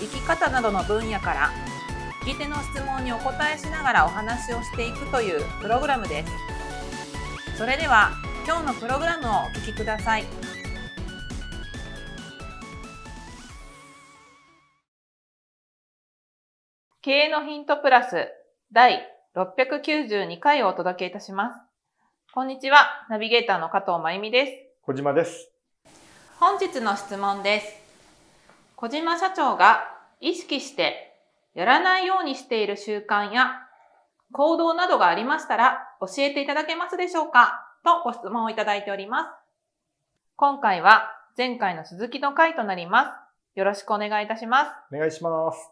生き方などの分野から聞き手の質問にお答えしながらお話をしていくというプログラムです。それでは今日のプログラムをお聞きください。経営のヒントプラス第692回をお届けいたします。こんにちはナビゲーターの加藤真由美です。小島です。本日の質問です。小島社長が意識してやらないようにしている習慣や行動などがありましたら教えていただけますでしょうか？とご質問をいただいております。今回は前回の続きの回となります。よろしくお願いいたします。お願いします。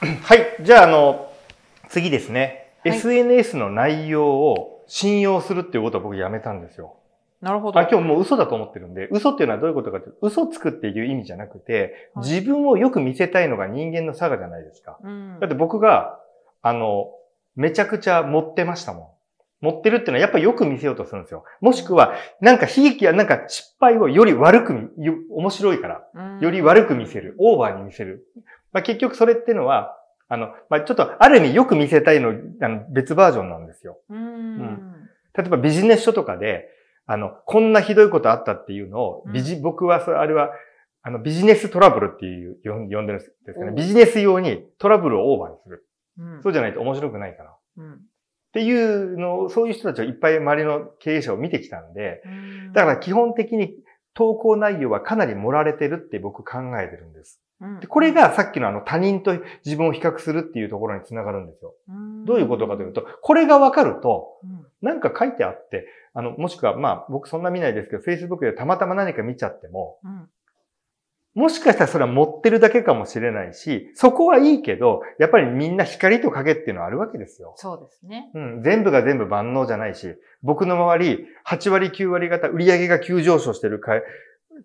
はい。じゃあ、あの、次ですね。はい、SNS の内容を信用するっていうことを僕やめたんですよ。なるほど。あ、今日もう嘘だと思ってるんで、嘘っていうのはどういうことかって、嘘つくっていう意味じゃなくて、はい、自分をよく見せたいのが人間の差がじゃないですか。うん、だって僕が、あの、めちゃくちゃ持ってましたもん。持ってるっていうのはやっぱよく見せようとするんですよ。もしくは、なんか悲劇やなんか失敗をより悪く、面白いから、より悪く見せる、オーバーに見せる。まあ、結局それっていうのは、あの、まあ、ちょっとある意味よく見せたいの、あの別バージョンなんですよ。うん、例えばビジネス書とかで、あの、こんなひどいことあったっていうのを、ビジ、うん、僕はそれ、あれは、あの、ビジネストラブルっていう、呼んでるんですかね。ビジネス用にトラブルをオーバーにする。うん、そうじゃないと面白くないから。うん、っていうのを、そういう人たちをいっぱい周りの経営者を見てきたんで、だから基本的に投稿内容はかなり盛られてるって僕考えてるんです。でこれがさっきのあの他人と自分を比較するっていうところにつながるんですよ。どういうことかというと、これがわかると、なんか書いてあって、あの、もしくはまあ僕そんな見ないですけど、Facebook でたまたま何か見ちゃっても、もしかしたらそれは持ってるだけかもしれないし、そこはいいけど、やっぱりみんな光と影っていうのはあるわけですよ。そうですね。うん。全部が全部万能じゃないし、僕の周り、8割9割方売上が急上昇してる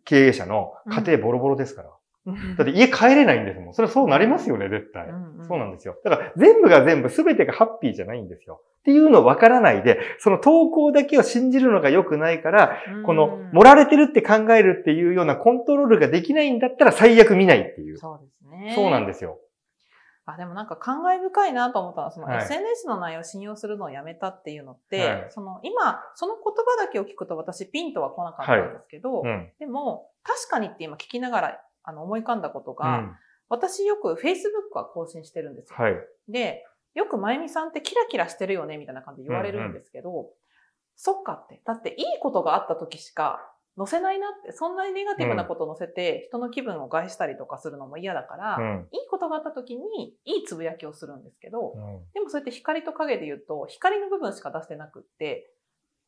経営者の家庭ボロボロですから。だって家帰れないんですもん。それはそうなりますよね、絶対。うんうん、そうなんですよ。だから全部が全部全てがハッピーじゃないんですよ。っていうのを分からないで、その投稿だけを信じるのが良くないから、うん、この盛られてるって考えるっていうようなコントロールができないんだったら最悪見ないっていう。そうですね。そうなんですよ。あ、でもなんか感慨深いなと思ったのは、その SNS の内容を信用するのをやめたっていうのって、はい、その今、その言葉だけを聞くと私ピンとは来なかったんですけど、はいうん、でも確かにって今聞きながらあの思い浮かんだことが、うん、私よく Facebook は更新してるんですよ。はい、で、よくまゆみさんってキラキラしてるよねみたいな感じで言われるんですけど、うんうん、そっかって。だっていいことがあった時しか載せないなって、そんなにネガティブなことを載せて、人の気分を害したりとかするのも嫌だから、うん、いいことがあった時にいいつぶやきをするんですけど、うん、でもそうやって光と影で言うと、光の部分しか出してなくって、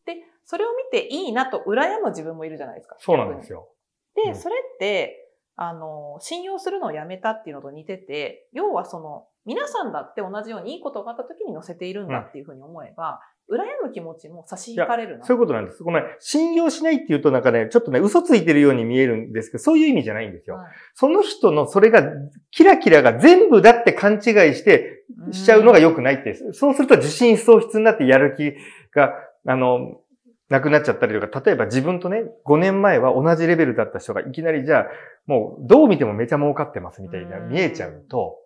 で、それを見ていいなと羨む自分もいるじゃないですか。そうなんですよ。で、それって、あの、信用するのをやめたっていうのと似てて、要はその、皆さんだって同じようにいいことがあった時に載せているんだっていうふうに思えば、うん、羨む気持ちも差し引かれるな。そういうことなんです。この、ね、信用しないっていうとなんかね、ちょっとね、嘘ついてるように見えるんですけど、そういう意味じゃないんですよ。はい、その人のそれが、キラキラが全部だって勘違いして、しちゃうのが良くないって、そうすると自信喪失になってやる気が、あの、なくなっちゃったりとか、例えば自分とね、5年前は同じレベルだった人がいきなりじゃあ、もうどう見てもめちゃ儲かってますみたいな見えちゃうと。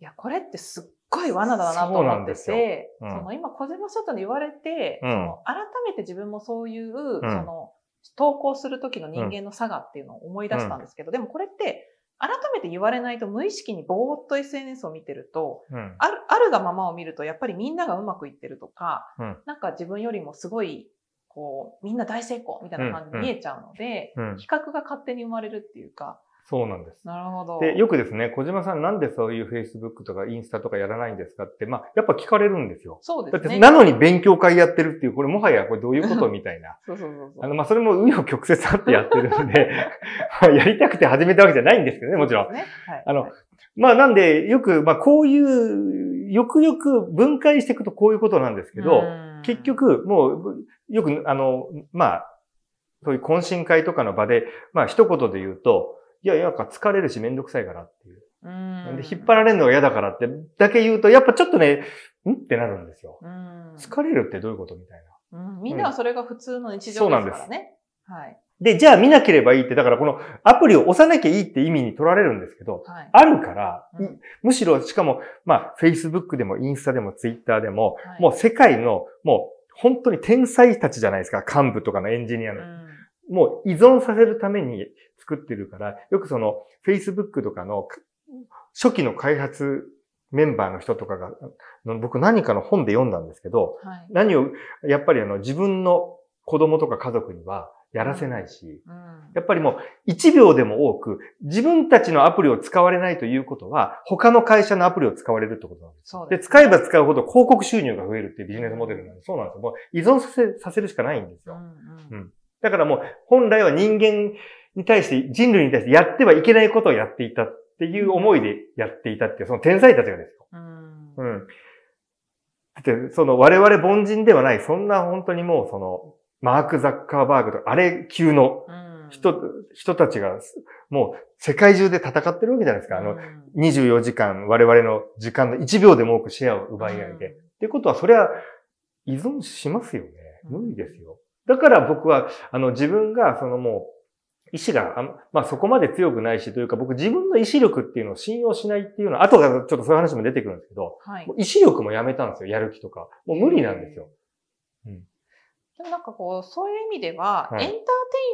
いや、これってすっごい罠だなと思ってて、そ,、の今小島社長に言われて、うん、その改めて自分もそういう、うん、その投稿する時の人間の差がっていうのを思い出したんですけど、うん、でもこれって改めて言われないと無意識にぼーっと SNS を見てると、うん、ある、あるがままを見ると、やっぱりみんながうまくいってるとか、うん、なんか自分よりもすごい、こう、みんな大成功みたいな感じに見えちゃうので、うん、比較が勝手に生まれるっていうか、そうなんです。なるほど。で、よくですね、小島さんなんでそういう Facebook とかインスタとかやらないんですかって、まあ、やっぱ聞かれるんですよ。そうですね。だって、なのに勉強会やってるっていう、これもはやこれどういうことみたいな。そうそうそうあの、まあ、それも紆余曲折あってやってるんで、やりたくて始めたわけじゃないんですけどね、もちろん。ね、はい。あの、まあ、なんで、よく、まあ、こういう、よくよく分解していくとこういうことなんですけど、結局、もう、よく、あの、まあ、そういう懇親会とかの場で、まあ、一言で言うと、いや、なんか疲れるしめんどくさいからっていう。うんで引っ張られるのが嫌だからってだけ言うと、やっぱちょっとね、ん？ってなるんですよ。疲れるってどういうことみたいな、うん。みんなはそれが普通の日常ですからね。そうなんです。はい。で、じゃあ見なければいいって、だからこのアプリを押さなきゃいいって意味に取られるんですけど、はい、あるから、うん、むしろしかも、まあ、Facebook でもインスタでも Twitter でも、はい、もう世界の、もう本当に天才たちじゃないですか、幹部とかのエンジニアの。うん、もう依存させるために作ってるから、よくその Facebook とかの初期の開発メンバーの人とかが、僕何かの本で読んだんですけど、はい、何を、やっぱりあの自分の子供とか家族にはやらせないし、うん、やっぱりもう1秒でも多く自分たちのアプリを使われないということは他の会社のアプリを使われるってことなんです。でで、使えば使うほど広告収入が増えるっていうビジネスモデルなんで、そうなんですよ。もう依存させさせるしかないんですよ。うん、うん、だからもう本来は人間に対して、人類に対してやってはいけないことをやっていたっていう思いでやっていたっていう、その天才たちがですよ。うん。うん。だって、その我々凡人ではない、そんな本当にもうその、マーク・ザッカーバーグとか、あれ級の人、うん、人たちが、もう世界中で戦ってるわけじゃないですか。あの、24時間、我々の時間の1秒でも多くシェアを奪い合いで。っていうことは、それは依存しますよね。無理ですよ。だから僕は、あの、自分が、そのもう、意志が、まあそこまで強くないし、というか僕自分の意志力っていうのを信用しないっていうのは、後がちょっとそういう話も出てくるんですけど、はい、意志力もやめたんですよ、やる気とか。もう無理なんですよ。うん、でもなんかこう、そういう意味では、はい、エンターテ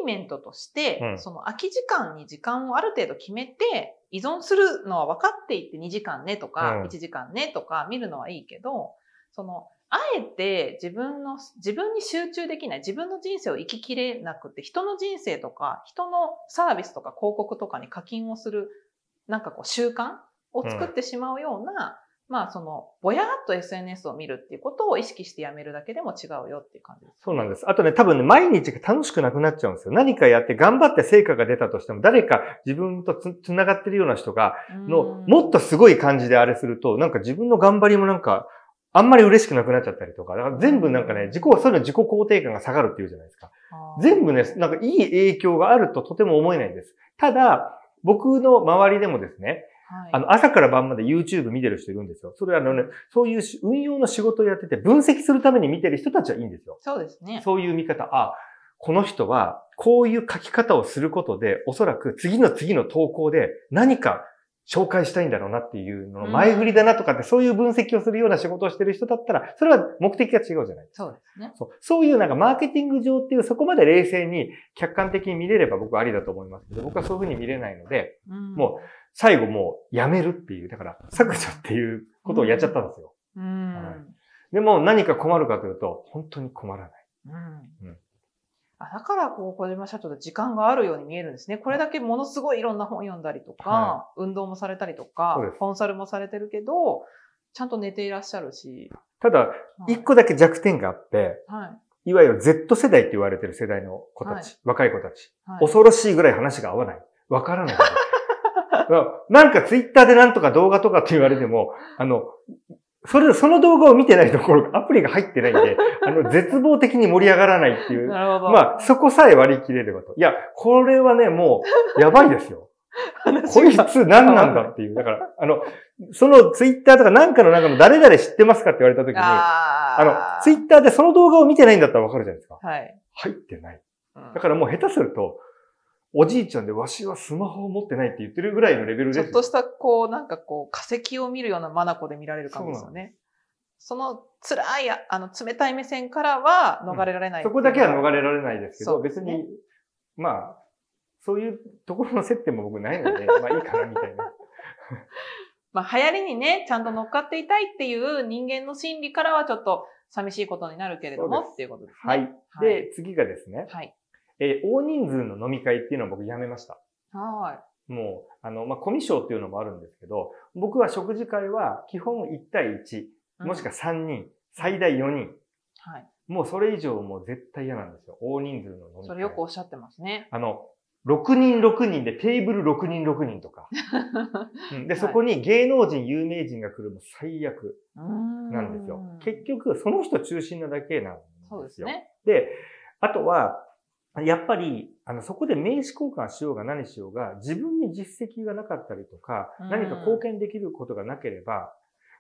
インメントとして、うん、その空き時間に時間をある程度決めて、依存するのは分かっていて2時間ねとか、1時間ねとか見るのはいいけど、そのあえて自分の、自分に集中できない、自分の人生を生ききれなくて、人の人生とか、人のサービスとか広告とかに課金をする、なんかこう習慣を作ってしまうような、うん、まあその、ぼやっと SNS を見るっていうことを意識してやめるだけでも違うよっていう感じです。そうなんです。あとね、多分ね、毎日が楽しくなくなっちゃうんですよ。何かやって頑張って成果が出たとしても、誰か自分とつつながってるような人が、の、もっとすごい感じであれすると、なんか自分の頑張りもなんか、あんまり嬉しくなくなっちゃったりとか、だから全部なんかね、自己、そういうの自己肯定感が下がるっていうじゃないですか。全部ね、なんかいい影響があるととても思えないんです。ただ、僕の周りでもですね、はい、あの、朝から晩まで YouTube 見てる人いるんですよ。それはあのね、そういう運用の仕事をやってて、分析するために見てる人たちはいいんですよ。そうですね。そういう見方、あ、この人は、こういう書き方をすることで、おそらく次の次の投稿で何か紹介したいんだろうなっていうのの前振りだなとかって、そういう分析をするような仕事をしてる人だったら、それは目的が違うじゃないですか。そうですね。そう。そういうなんかマーケティング上っていうそこまで冷静に客観的に見れれば僕はありだと思いますけど、僕はそういうふうに見れないので、うん、もう最後もうやめるっていう、だから削除っていうことをやっちゃったんですよ。うん、はい、でも何か困るかというと、本当に困らない。うん、うんだからこう小島社長と時間があるように見えるんですね。これだけものすごいいろんな本読んだりとか、はい、運動もされたりとか、コンサルもされてるけど、ちゃんと寝ていらっしゃるし。ただ、一個だけ弱点があって、はい、いわゆる Z 世代って言われてる世代の子たち、はい、若い子たち、はい、恐ろしいぐらい話が合わない。わからない。なんかツイッターでなんとか動画とかって言われても、あの、それ、その動画を見てないところ、アプリが入ってないんで、あの、絶望的に盛り上がらないっていう。なるほど。まあ、そこさえ割り切れればと。いや、これはね、もう、やばいですよ。こいつ何なんだっていう。だから、あの、そのツイッターとかなんかの中の誰々知ってますかって言われたときに、あの、ツイッターでその動画を見てないんだったらわかるじゃないですか。はい。入ってない。だからもう下手すると、おじいちゃんでわしはスマホを持ってないって言ってるぐらいのレベルですちょっとした、こう、なんかこう、化石を見るようなマナコで見られる感じですよね。その辛い、あの、冷たい目線からは逃れられない、うん、そこだけは逃れられないですけど、ね、別に、まあ、そういうところの接点も僕ないので、まあいいかなみたいな。まあ流行りにね、ちゃんと乗っかっていたいっていう人間の心理からはちょっと寂しいことになるけれどもっていうことですね。はい。で、次がですね。はい。えー、大人数の飲み会っていうのを僕やめました。はい。もう、あの、まあ、コミュ障っていうのもあるんですけど、僕は食事会は基本1対1、もしくは3人、うん、最大4人。はい。もうそれ以上もう絶対嫌なんですよ。大人数の飲み会。それよくおっしゃってますね。あの、6人6人でテーブル6人6人とか。で、そこに芸能人、有名人が来るも最悪なんですよ。結局、その人中心なだけなんですよ。そうですね。で、あとは、やっぱり、あの、そこで名刺交換しようが何しようが、自分に実績がなかったりとか、何か貢献できることがなければ、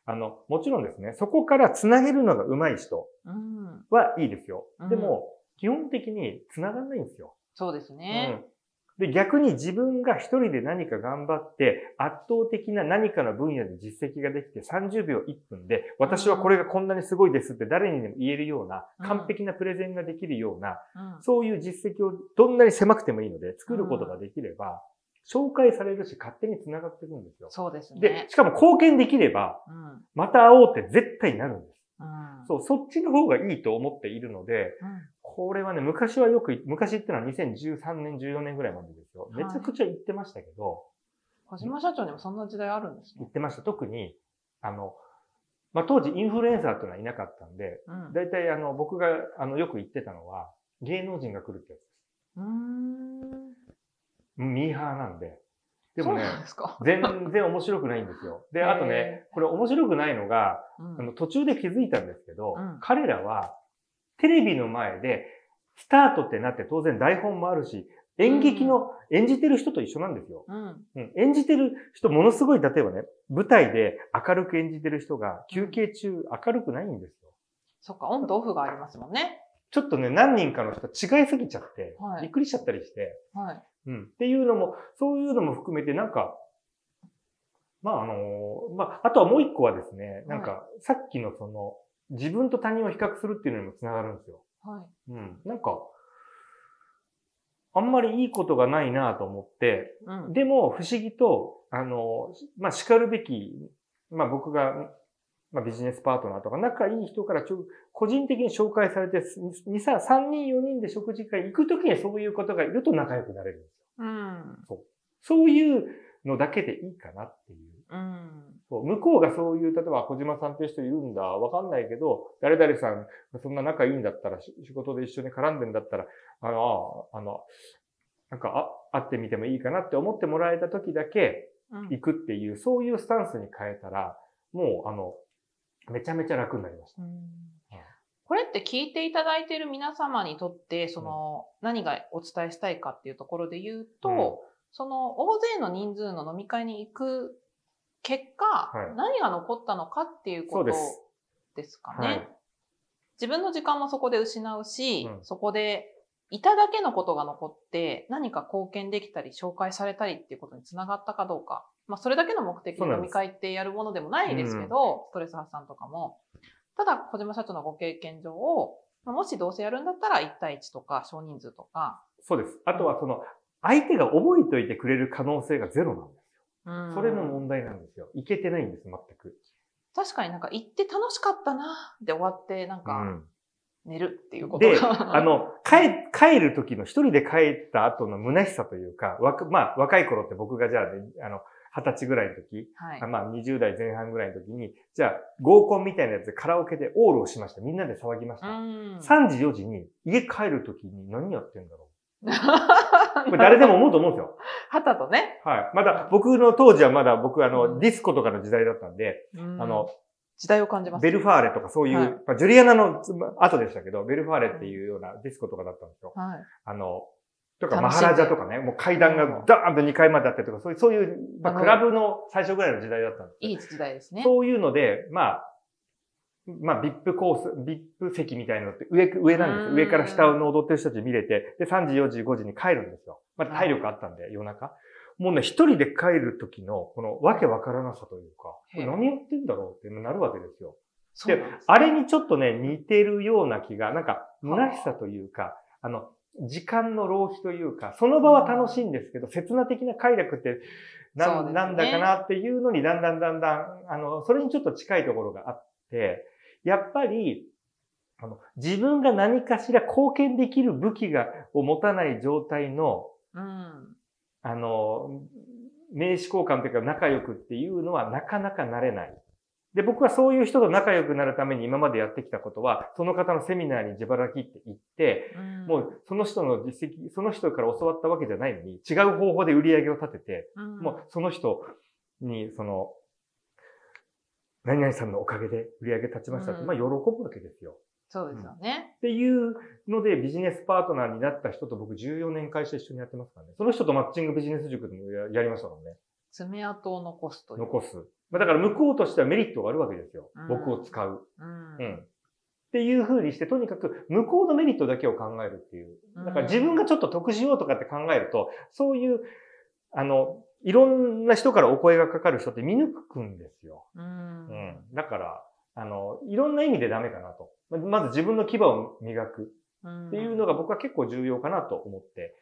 あの、もちろんですね、そこから繋げるのが上手い人はいいですよ。でも、基本的に繋がんないんですよ。そうですね。うんで、逆に自分が一人で何か頑張って、圧倒的な何かの分野で実績ができて30秒1分で、私はこれがこんなにすごいですって誰にでも言えるような、完璧なプレゼンができるような、そういう実績をどんなに狭くてもいいので作ることができれば、紹介されるし、勝手に繋がっていくんですよ。そうですね。で、しかも貢献できれば、また会おうって絶対になるんです。うん、そう、そっちの方がいいと思っているので、うん、これはね、昔はよく、昔ってのは2013年、14年ぐらいまでですよ。めちゃくちゃ言ってましたけど。小島社長にもそんな時代あるんですね。言ってました。特に、あの、まあ、当時インフルエンサーっていうのはいなかったんで、だいたいあの、僕があの、よく言ってたのは、芸能人が来るってやつです。うん。ミーハーなんで。でもね、全然面白くないんですよ。で、あとね、これ面白くないのが、あの途中で気づいたんですけど、彼らはテレビの前でスタートってなって当然台本もあるし、演劇の演じてる人と一緒なんですよ。うん、演じてる人、ものすごい、例えばね、舞台で明るく演じてる人が休憩中明るくないんですよ。そっか、オンとオフがありますもんね。ちょっとね、何人かの人違いすぎちゃって、はい、びっくりしちゃったりして、はい、うん。っていうのも、そういうのも含めて、なんか、まあ、あの、まあ、あとはもう一個はですね、なんか、さっきのその、自分と他人を比較するっていうのにもつながるんですよ。はい。うん。なんか、あんまりいいことがないなと思って、うん、でも不思議と、あの、まあ、叱るべき、まあ、僕が、まあ、ビジネスパートナーとか仲いい人からちょ個人的に紹介されて、2、3、3人、4人で食事会行くときにそういうことがいると仲良くなれるんですよ。うん。そう。そういうのだけでいいかなっていう。うん。そう向こうがそういう、例えば小島さんっていう人いるんだ、わかんないけど、誰々さん、そんな仲いいんだったら、仕事で一緒に絡んでんだったら、あの、あの、なんか、あ、会ってみてもいいかなって思ってもらえた時だけ行くっていう、うん、そういうスタンスに変えたら、もう、あの、めちゃめちゃ楽になりました。うん。これって聞いていただいている皆様にとって、その、何がお伝えしたいかっていうところで言うと、うん、その、大勢の人数の飲み会に行く結果、はい、何が残ったのかっていうことですかね。はい、自分の時間もそこで失うし、うん、そこでいただけのことが残って何か貢献できたり紹介されたりっていうことにつながったかどうか。まあそれだけの目的で飲み会ってやるものでもないですけど、ストレス発散とかも。ただ小島社長のご経験上を、もしどうせやるんだったら1対1とか少人数とか。そうです。あとはその相手が覚えておいてくれる可能性がゼロなんです。それの問題なんですよ。いけてないんです、全く。確かになんか行って楽しかったなで終わって、なんか、寝るっていうことで、あの、帰、帰る時の一人で帰った後の虚しさというか、わまあ、若い頃って僕がじゃあね、あの、二十歳ぐらいの時、はい、まあ20代前半ぐらいの時に、じゃあ合コンみたいなやつでカラオケでオールをしました。みんなで騒ぎました。3時4時に家帰る時に何やってんだろう これ誰でも思うと思うんですよ。旗とね。はい。まだ、僕の当時はまだ僕あの、ディスコとかの時代だったんで、あの、時代を感じます、ベルファーレとかそういう、はい、まあ、ジュリアナの後でしたけど、ベルファーレっていうようなディスコとかだったんですよ。はい。あの、とか、マハラジャとかね、もう階段がダーンと2階まであってとか、そういう、そういう、まあ、クラブの最初ぐらいの時代だったんですいい時代ですね。そういうので、まあ、まあ、ビップコース、ビップ席みたいなのって上、上なんです。上から下の踊ってる人たち見れて、で、3時、4時、5時に帰るんですよ。まあ、体力あったんで、夜中。もうね、一人で帰る時の、このわけわからなさというか、何やってんだろうってなるわけですよ。で、あれにちょっとね、似てるような気が、なんか、虚しさというか、あの、時間の浪費というか、その場は楽しいんですけど、刹那的な快楽ってな、ね、なんだかなっていうのに、だんだんだんだん、あの、それにちょっと近いところがあって、やっぱり、あの、自分が何かしら貢献できる武器が、を持たない状態の、うん、あの、名刺交換というか仲良くっていうのはなかなかなれない。で、僕はそういう人と仲良くなるために今までやってきたことは、その方のセミナーに自腹切って行って、うん、もうその人の実績、その人から教わったわけじゃないのに、違う方法で売り上げを立てて、うん、もうその人に、その、何々さんのおかげで売り上げ立ちましたって、うん、まあ喜ぶわけですよ。そうですよね、っていうのでビジネスパートナーになった人と僕14年会社一緒にやってますからね。その人とマッチングビジネス塾でもやりましたもんね。爪痕を残すという。残す。だから向こうとしてはメリットがあるわけですよ。うん、僕を使う。うん。うん。っていう風にして、とにかく向こうのメリットだけを考えるっていう。だから自分がちょっと得しようとかって考えると、そういう、あの、いろんな人からお声がかかる人って見抜くんですよ。うん。うん。だから、あの、いろんな意味でダメかなと。まず自分の牙を磨くっていうのが僕は結構重要かなと思って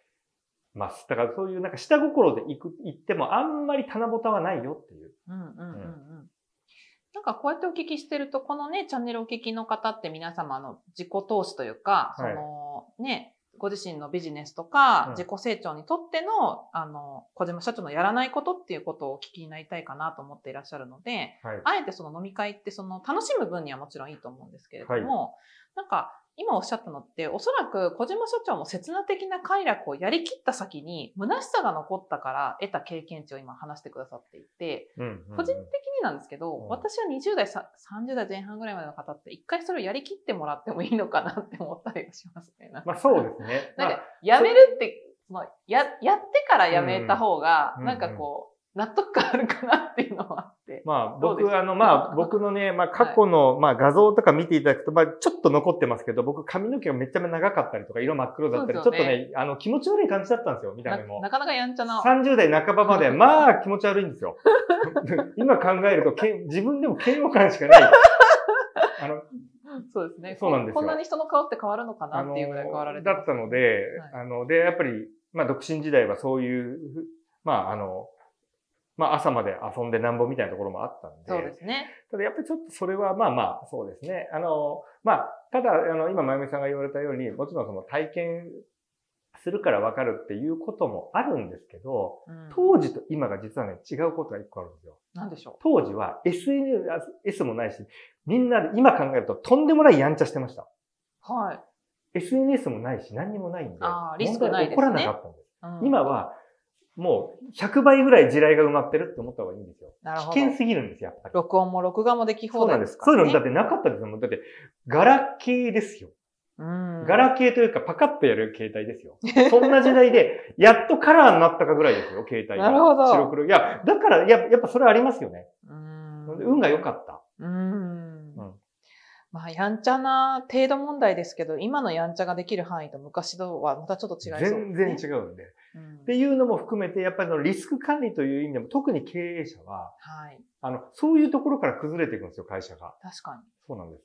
ます。だからそういうなんか下心で行く、行ってもあんまり棚ぼたはないよっていう。うんうんうんうん。なんかこうやってお聞きしてると、このね、チャンネルお聞きの方って皆様の自己投資というか、その、ね、ご自身のビジネスとか、自己成長にとっての、あの、小島社長のやらないことっていうことをお聞きになりたいかなと思っていらっしゃるので、はい、あえてその飲み会ってその楽しむ分にはもちろんいいと思うんですけれども、はい、なんか今おっしゃったのって、おそらく小島社長も刹那的な快楽をやりきった先に、虚しさが残ったから得た経験値を今話してくださっていて、うんうんうん、個人的になんですけど、うん、私は20代、30代前半ぐらいまでの方って、一回それをやりきってもらってもいいのかなって思ったりしますね。まあそうですね。なんか、やめるって、そのや、やってからやめた方が、なんかこう、納得感あるかなっていうのは。まあ僕、あの、まあ僕のね、まあ過去の、まあ画像とか見ていただくと、まあちょっと残ってますけど、僕髪の毛がめっちゃ長かったりとか、色真っ黒だったり、ちょっとね、あの気持ち悪い感じだったんですよ、見た目も。なかなかやんちゃな。30代半ばまで、まあ気持ち悪いんですよ。今考えるとけ、自分でも嫌悪感しかない。あの、そうですね。そうなんですよ。こんなに人の顔って変わるのかなっていうぐらい変わられてだったので、はい、あの、で、やっぱり、まあ独身時代はそういう、まああの、まあ朝まで遊んでなんぼみたいなところもあったんで。そうですね。ただやっぱりちょっとそれはまあまあそうですね。あの、まあ、ただ、あの、今、まゆみさんが言われたように、もちろんその体験するからわかるっていうこともあるんですけど、うん、当時と今が実はね、違うことが一個あるんですよ。何でしょう？当時は SNS もないし、みんなで今考えるととんでもないやんちゃしてました。はい。SNS もないし何にもないんで、あリスクないですね。起こらなかったんです。うん、今はもう100倍ぐらい地雷が埋まってるって思った方がいいんですよ。なるほど。危険すぎるんですよ、やっぱり。録音も録画もでき放題ですか、ね、そうなんです。そういうのだってなかったですよ。だって、ガラケーですよ。うん。ガラケーというかパカッとやる携帯ですよ。そんな時代で、やっとカラーになったかぐらいですよ、携帯が。なるほど。白黒。いや、だからや、やっぱそれありますよね。うん。運が良かった。うん。うん。まあ、やんちゃな程度問題ですけど、今のやんちゃができる範囲と昔とはまたちょっと違いそうですね。全然違うんで。っていうのも含めて、やっぱりのリスク管理という意味でも、特に経営者は、はい。あの、そういうところから崩れていくんですよ、会社が。確かに。そうなんです。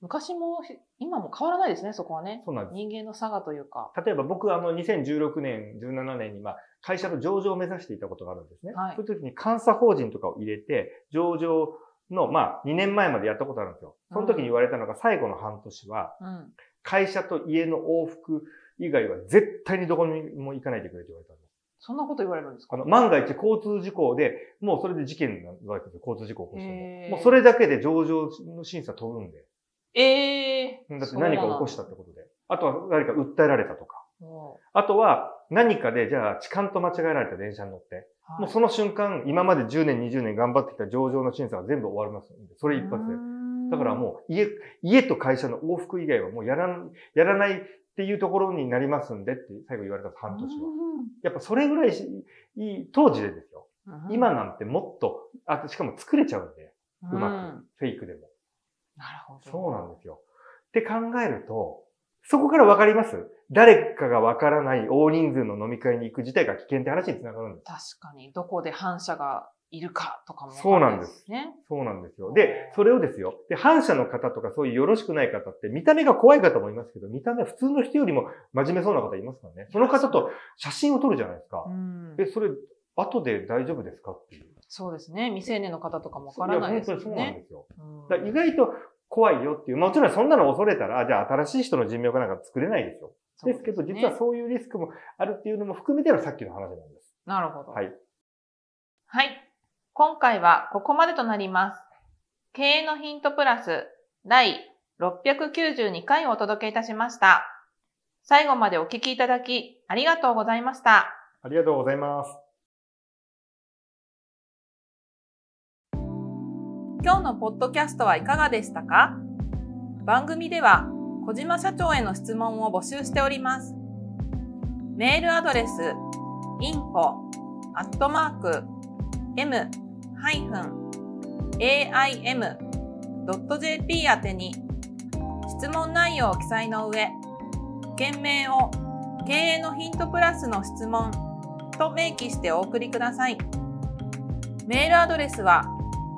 昔も、今も変わらないですね、そこはね。そうなんです。人間の差がというか。例えば僕、あの、2016年、17年に、まあ、会社の上場を目指していたことがあるんですね。はい。そういう時に監査法人とかを入れて、上場の、まあ、2年前までやったことあるんですよ。その時に言われたのが、最後の半年は、うん、会社と家の往復以外は絶対にどこにも行かないでくれって言われたんです。そんなこと言われるんですか？あの、万が一交通事故で、もうそれで事件になるわけですよ。交通事故を起こしても。もうそれだけで上場の審査飛ぶんで。ええー、だって何か起こしたってことで。あとは何か訴えられたとか。あとは何かで、じゃあ痴漢と間違えられた電車に乗って、はい、もうその瞬間、今まで10年、20年頑張ってきた上場の審査が全部終わりますそれ一発で。だからもう家、家と会社の往復以外はもうやらやらないっていうところになりますんでって最後言われた半年は。やっぱそれぐらいいい、当時でですよ。今なんてもっと、あしかも作れちゃうんで、うまく、フェイクでも。なるほど。そうなんですよ。って考えると、そこからわかります？誰かがわからない大人数の飲み会に行く自体が危険って話につながるんです。確かに。どこで反射がいるかとかも、ね、そうなんです。ね。そうなんですよ。で、それをですよ。で、反社の方とかそういうよろしくない方って見た目が怖い方もいますけど、見た目は普通の人よりも真面目そうな方いますからね。その方と写真を撮るじゃないですか。で、それ、後で大丈夫ですかっていう。そうですね。未成年の方とかもわからないですよね。そうなんですよ。意外と怖いよっていう。もちろんそんなの恐れたら、じゃあ新しい人の人脈なんか作れないですよ。ですけど、実はそういうリスクもあるっていうのも含めてのさっきの話なんです。なるほど。はい。はい。今回はここまでとなります。経営のヒントプラス第692回をお届けいたしました。最後までお聞きいただきありがとうございました。ありがとうございます。今日のポッドキャストはいかがでしたか？番組では小島社長への質問を募集しております。メールアドレス info アットマーク m-aim.jp 宛てに質問内容を記載の上、件名を経営のヒントプラスの質問と明記してお送りください。メールアドレスは、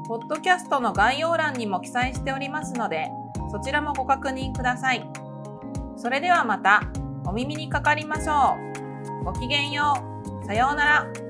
ポッドキャストの概要欄にも記載しておりますので、そちらもご確認ください。それではまたお耳にかかりましょう。ごきげんよう。さようなら。